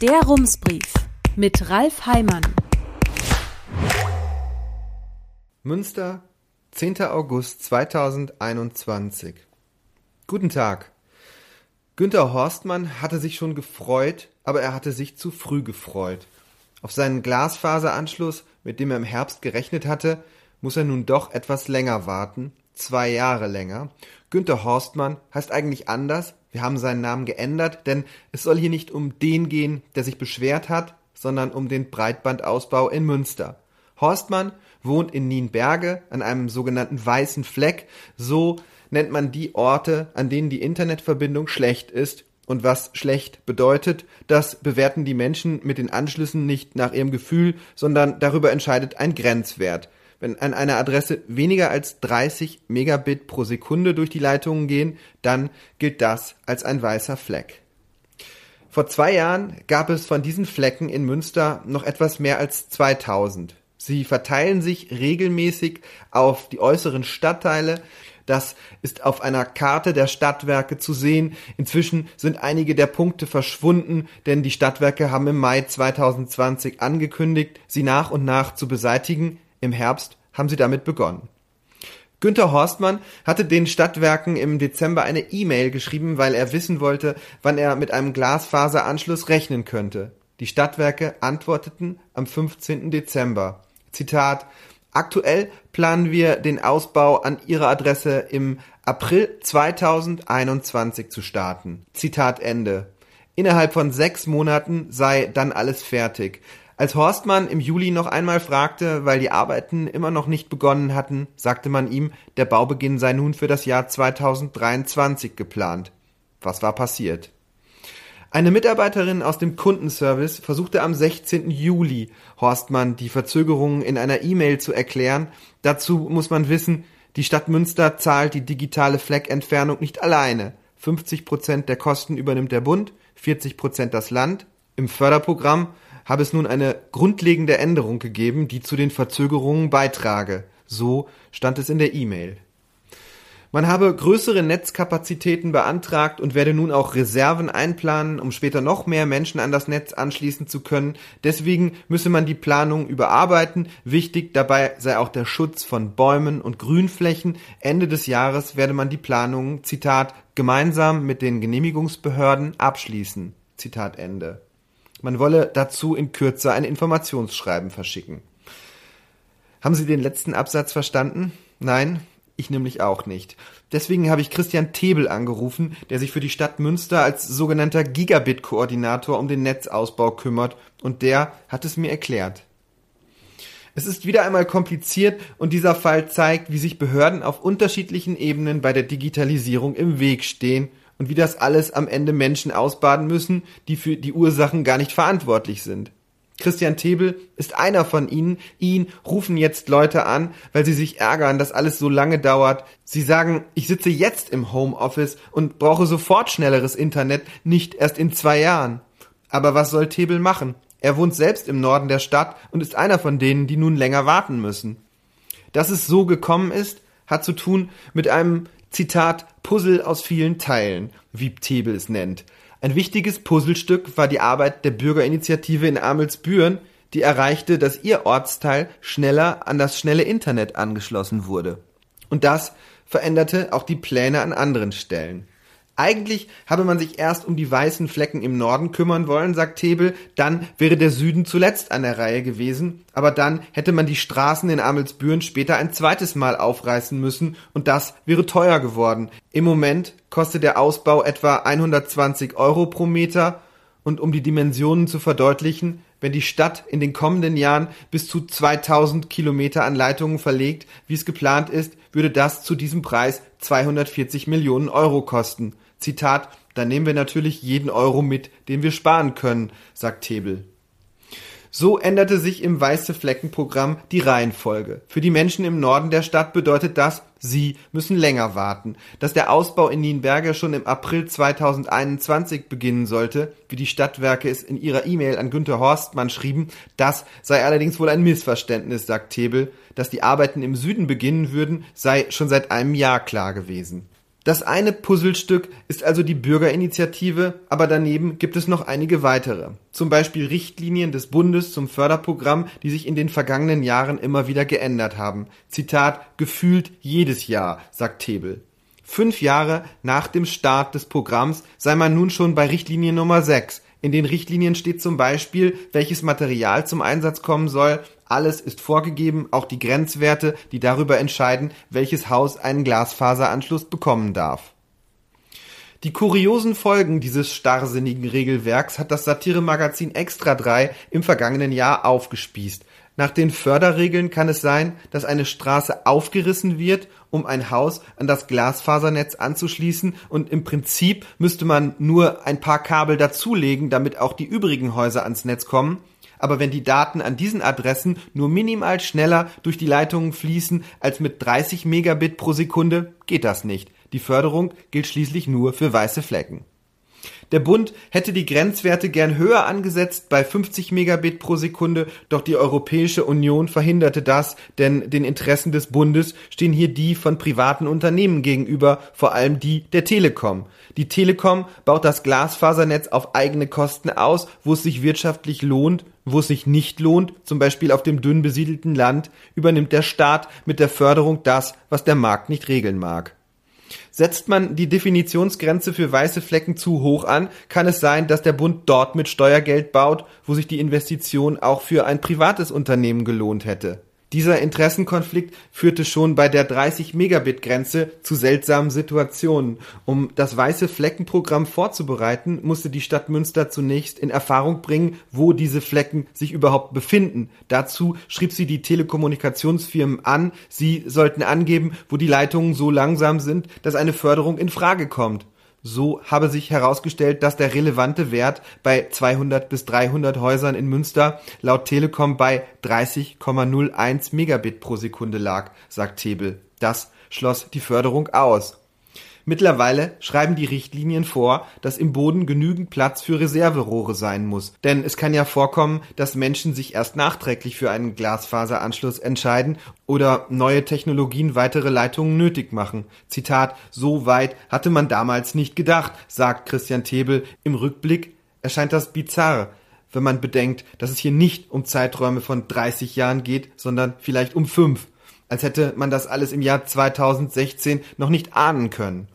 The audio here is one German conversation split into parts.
Der Rumsbrief mit Ralf Heimann. Münster, 10. August 2021. Guten Tag. Günter Horstmann hatte sich schon gefreut, aber er hatte sich zu früh gefreut. Auf seinen Glasfaseranschluss, mit dem er im Herbst gerechnet hatte, muss er nun doch etwas länger warten, zwei Jahre länger. Günter Horstmann heißt eigentlich anders, wir haben seinen Namen geändert, denn es soll hier nicht um den gehen, der sich beschwert hat, sondern um den Breitbandausbau in Münster. Horstmann wohnt in Nienberge an einem sogenannten weißen Fleck, so nennt man die Orte, an denen die Internetverbindung schlecht ist und was schlecht bedeutet, das bewerten die Menschen mit den Anschlüssen nicht nach ihrem Gefühl, sondern darüber entscheidet ein Grenzwert. Wenn an einer Adresse weniger als 30 Megabit pro Sekunde durch die Leitungen gehen, dann gilt das als ein weißer Fleck. Vor zwei Jahren gab es von diesen Flecken in Münster noch etwas mehr als 2000. Sie verteilen sich regelmäßig auf die äußeren Stadtteile. Das ist auf einer Karte der Stadtwerke zu sehen. Inzwischen sind einige der Punkte verschwunden, denn die Stadtwerke haben im Mai 2020 angekündigt, sie nach und nach zu beseitigen. Im Herbst haben sie damit begonnen. Günter Horstmann hatte den Stadtwerken im Dezember eine E-Mail geschrieben, weil er wissen wollte, wann er mit einem Glasfaseranschluss rechnen könnte. Die Stadtwerke antworteten am 15. Dezember. Zitat Aktuell planen wir den Ausbau an Ihrer Adresse im April 2021 zu starten. Zitat Ende. Innerhalb von sechs Monaten sei dann alles fertig. Als Horstmann im Juli noch einmal fragte, weil die Arbeiten immer noch nicht begonnen hatten, sagte man ihm, der Baubeginn sei nun für das Jahr 2023 geplant. Was war passiert? Eine Mitarbeiterin aus dem Kundenservice versuchte am 16. Juli Horstmann die Verzögerungen in einer E-Mail zu erklären. Dazu muss man wissen, die Stadt Münster zahlt die digitale Fleckentfernung nicht alleine. 50 Prozent der Kosten übernimmt der Bund, 40 Prozent das Land. Im Förderprogramm habe es nun eine grundlegende Änderung gegeben, die zu den Verzögerungen beitrage. So stand es in der E-Mail. Man habe größere Netzkapazitäten beantragt und werde nun auch Reserven einplanen, um später noch mehr Menschen an das Netz anschließen zu können. Deswegen müsse man die Planung überarbeiten. Wichtig dabei sei auch der Schutz von Bäumen und Grünflächen. Ende des Jahres werde man die Planung, Zitat, gemeinsam mit den Genehmigungsbehörden abschließen. Zitat Ende. Man wolle dazu in Kürze ein Informationsschreiben verschicken. Haben Sie den letzten Absatz verstanden? Nein? Ich nämlich auch nicht. Deswegen habe ich Christian Tebel angerufen, der sich für die Stadt Münster als sogenannter Gigabit-Koordinator um den Netzausbau kümmert, und der hat es mir erklärt. Es ist wieder einmal kompliziert und dieser Fall zeigt, wie sich Behörden auf unterschiedlichen Ebenen bei der Digitalisierung im Weg stehen und wie das alles am Ende Menschen ausbaden müssen, die für die Ursachen gar nicht verantwortlich sind. Christian Tebel ist einer von ihnen. Ihn rufen jetzt Leute an, weil sie sich ärgern, dass alles so lange dauert. Sie sagen, ich sitze jetzt im Homeoffice und brauche sofort schnelleres Internet, nicht erst in zwei Jahren. Aber was soll Tebel machen? Er wohnt selbst im Norden der Stadt und ist einer von denen, die nun länger warten müssen. Dass es so gekommen ist, hat zu tun mit einem Zitat Puzzle aus vielen Teilen, wie Tebel es nennt. Ein wichtiges Puzzlestück war die Arbeit der Bürgerinitiative in Amelsbüren, die erreichte, dass ihr Ortsteil schneller an das schnelle Internet angeschlossen wurde. Und das veränderte auch die Pläne an anderen Stellen. Eigentlich habe man sich erst um die weißen Flecken im Norden kümmern wollen, sagt Tebel, dann wäre der Süden zuletzt an der Reihe gewesen, aber dann hätte man die Straßen in Amelsbüren später ein zweites Mal aufreißen müssen und das wäre teuer geworden. Im Moment kostet der Ausbau etwa 120 Euro pro Meter und um die Dimensionen zu verdeutlichen, wenn die Stadt in den kommenden Jahren bis zu 2000 Kilometer an Leitungen verlegt, wie es geplant ist, würde das zu diesem Preis 240 Millionen Euro kosten. Zitat, da nehmen wir natürlich jeden Euro mit, den wir sparen können, sagt Tebel. So änderte sich im Weiße Flecken Programm die Reihenfolge. Für die Menschen im Norden der Stadt bedeutet das, sie müssen länger warten. Dass der Ausbau in Nienberge schon im April 2021 beginnen sollte, wie die Stadtwerke es in ihrer E-Mail an Günter Horstmann schrieben, das sei allerdings wohl ein Missverständnis, sagt Tebel. Dass die Arbeiten im Süden beginnen würden, sei schon seit einem Jahr klar gewesen. Das eine Puzzlestück ist also die Bürgerinitiative, aber daneben gibt es noch einige weitere. Zum Beispiel Richtlinien des Bundes zum Förderprogramm, die sich in den vergangenen Jahren immer wieder geändert haben. Zitat, gefühlt jedes Jahr, sagt Tebel. Fünf Jahre nach dem Start des Programms sei man nun schon bei Richtlinie Nummer 6. In den Richtlinien steht zum Beispiel, welches Material zum Einsatz kommen soll, alles ist vorgegeben, auch die Grenzwerte, die darüber entscheiden, welches Haus einen Glasfaseranschluss bekommen darf. Die kuriosen Folgen dieses starrsinnigen Regelwerks hat das Satiremagazin Extra 3 im vergangenen Jahr aufgespießt. Nach den Förderregeln kann es sein, dass eine Straße aufgerissen wird, um ein Haus an das Glasfasernetz anzuschließen und im Prinzip müsste man nur ein paar Kabel dazulegen, damit auch die übrigen Häuser ans Netz kommen aber wenn die Daten an diesen Adressen nur minimal schneller durch die Leitungen fließen als mit 30 Megabit pro Sekunde, geht das nicht. Die Förderung gilt schließlich nur für weiße Flecken. Der Bund hätte die Grenzwerte gern höher angesetzt bei 50 Megabit pro Sekunde, doch die Europäische Union verhinderte das, denn den Interessen des Bundes stehen hier die von privaten Unternehmen gegenüber, vor allem die der Telekom. Die Telekom baut das Glasfasernetz auf eigene Kosten aus, wo es sich wirtschaftlich lohnt, wo es sich nicht lohnt, zum Beispiel auf dem dünn besiedelten Land, übernimmt der Staat mit der Förderung das, was der Markt nicht regeln mag. Setzt man die Definitionsgrenze für weiße Flecken zu hoch an, kann es sein, dass der Bund dort mit Steuergeld baut, wo sich die Investition auch für ein privates Unternehmen gelohnt hätte. Dieser Interessenkonflikt führte schon bei der 30 Megabit Grenze zu seltsamen Situationen. Um das weiße Fleckenprogramm vorzubereiten, musste die Stadt Münster zunächst in Erfahrung bringen, wo diese Flecken sich überhaupt befinden. Dazu schrieb sie die Telekommunikationsfirmen an, sie sollten angeben, wo die Leitungen so langsam sind, dass eine Förderung in Frage kommt. So habe sich herausgestellt, dass der relevante Wert bei 200 bis 300 Häusern in Münster laut Telekom bei 30,01 Megabit pro Sekunde lag, sagt Tebel. Das schloss die Förderung aus. Mittlerweile schreiben die Richtlinien vor, dass im Boden genügend Platz für Reserverohre sein muss. Denn es kann ja vorkommen, dass Menschen sich erst nachträglich für einen Glasfaseranschluss entscheiden oder neue Technologien weitere Leitungen nötig machen. Zitat, so weit hatte man damals nicht gedacht, sagt Christian Tebel. Im Rückblick erscheint das bizarr, wenn man bedenkt, dass es hier nicht um Zeiträume von 30 Jahren geht, sondern vielleicht um fünf als hätte man das alles im Jahr 2016 noch nicht ahnen können.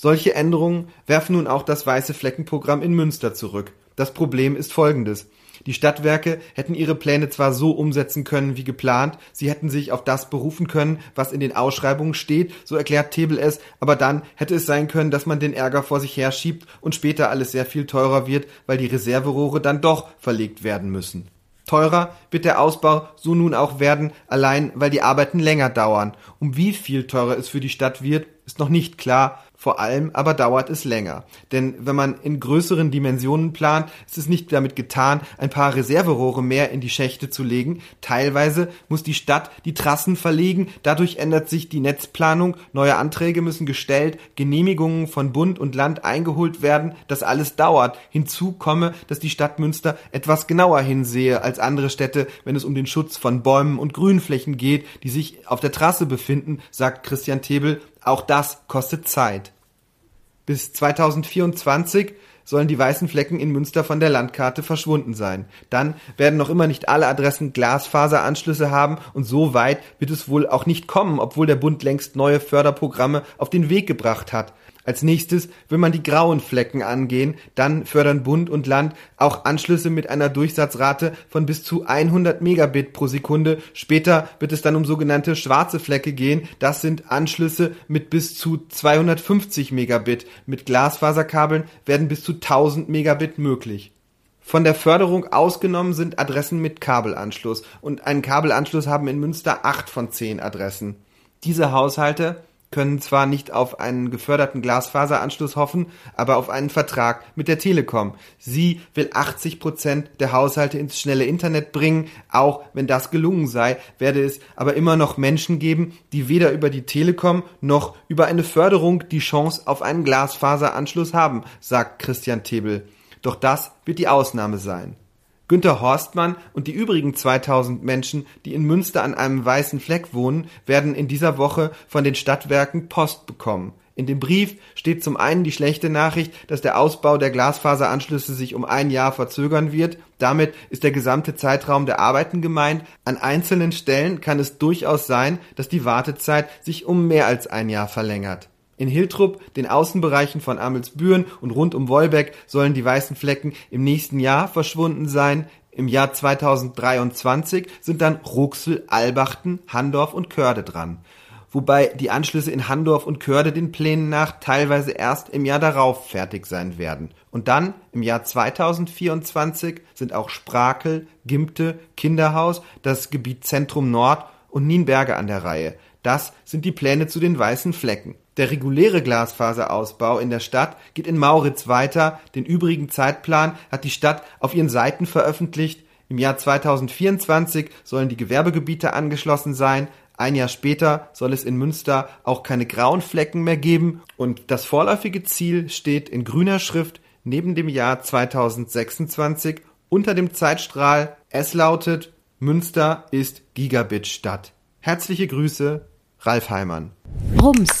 Solche Änderungen werfen nun auch das weiße Fleckenprogramm in Münster zurück. Das Problem ist folgendes. Die Stadtwerke hätten ihre Pläne zwar so umsetzen können wie geplant, sie hätten sich auf das berufen können, was in den Ausschreibungen steht, so erklärt Tebel es, aber dann hätte es sein können, dass man den Ärger vor sich herschiebt und später alles sehr viel teurer wird, weil die Reserverohre dann doch verlegt werden müssen. Teurer wird der Ausbau so nun auch werden, allein weil die Arbeiten länger dauern. Um wie viel teurer es für die Stadt wird, ist noch nicht klar, vor allem aber dauert es länger. Denn wenn man in größeren Dimensionen plant, ist es nicht damit getan, ein paar Reserverohre mehr in die Schächte zu legen. Teilweise muss die Stadt die Trassen verlegen, dadurch ändert sich die Netzplanung, neue Anträge müssen gestellt, Genehmigungen von Bund und Land eingeholt werden, das alles dauert. Hinzu komme, dass die Stadt Münster etwas genauer hinsehe als andere Städte, wenn es um den Schutz von Bäumen und Grünflächen geht, die sich auf der Trasse befinden, sagt Christian Tebel, auch das kostet Zeit. Bis 2024 sollen die weißen Flecken in Münster von der Landkarte verschwunden sein. Dann werden noch immer nicht alle Adressen Glasfaseranschlüsse haben und so weit wird es wohl auch nicht kommen, obwohl der Bund längst neue Förderprogramme auf den Weg gebracht hat. Als nächstes will man die grauen Flecken angehen, dann fördern Bund und Land auch Anschlüsse mit einer Durchsatzrate von bis zu 100 Megabit pro Sekunde. Später wird es dann um sogenannte schwarze Flecke gehen. Das sind Anschlüsse mit bis zu 250 Megabit. Mit Glasfaserkabeln werden bis zu 1000 Megabit möglich. Von der Förderung ausgenommen sind Adressen mit Kabelanschluss und einen Kabelanschluss haben in Münster acht von zehn Adressen. Diese Haushalte können zwar nicht auf einen geförderten Glasfaseranschluss hoffen, aber auf einen Vertrag mit der Telekom. Sie will 80 Prozent der Haushalte ins schnelle Internet bringen. Auch wenn das gelungen sei, werde es aber immer noch Menschen geben, die weder über die Telekom noch über eine Förderung die Chance auf einen Glasfaseranschluss haben, sagt Christian Tebel. Doch das wird die Ausnahme sein. Günter Horstmann und die übrigen 2000 Menschen, die in Münster an einem weißen Fleck wohnen, werden in dieser Woche von den Stadtwerken Post bekommen. In dem Brief steht zum einen die schlechte Nachricht, dass der Ausbau der Glasfaseranschlüsse sich um ein Jahr verzögern wird. Damit ist der gesamte Zeitraum der Arbeiten gemeint. An einzelnen Stellen kann es durchaus sein, dass die Wartezeit sich um mehr als ein Jahr verlängert. In Hiltrup, den Außenbereichen von Amelsbüren und rund um Wolbeck sollen die weißen Flecken im nächsten Jahr verschwunden sein. Im Jahr 2023 sind dann Ruxel, Albachten, Handorf und Körde dran. Wobei die Anschlüsse in Handorf und Körde den Plänen nach teilweise erst im Jahr darauf fertig sein werden. Und dann, im Jahr 2024, sind auch Sprakel, Gimpte, Kinderhaus, das Gebiet Zentrum Nord und Nienberge an der Reihe. Das sind die Pläne zu den weißen Flecken. Der reguläre Glasfaserausbau in der Stadt geht in Mauritz weiter. Den übrigen Zeitplan hat die Stadt auf ihren Seiten veröffentlicht. Im Jahr 2024 sollen die Gewerbegebiete angeschlossen sein. Ein Jahr später soll es in Münster auch keine grauen Flecken mehr geben und das vorläufige Ziel steht in grüner Schrift neben dem Jahr 2026 unter dem Zeitstrahl. Es lautet Münster ist Gigabit-Stadt. Herzliche Grüße, Ralf Heimann. Rums,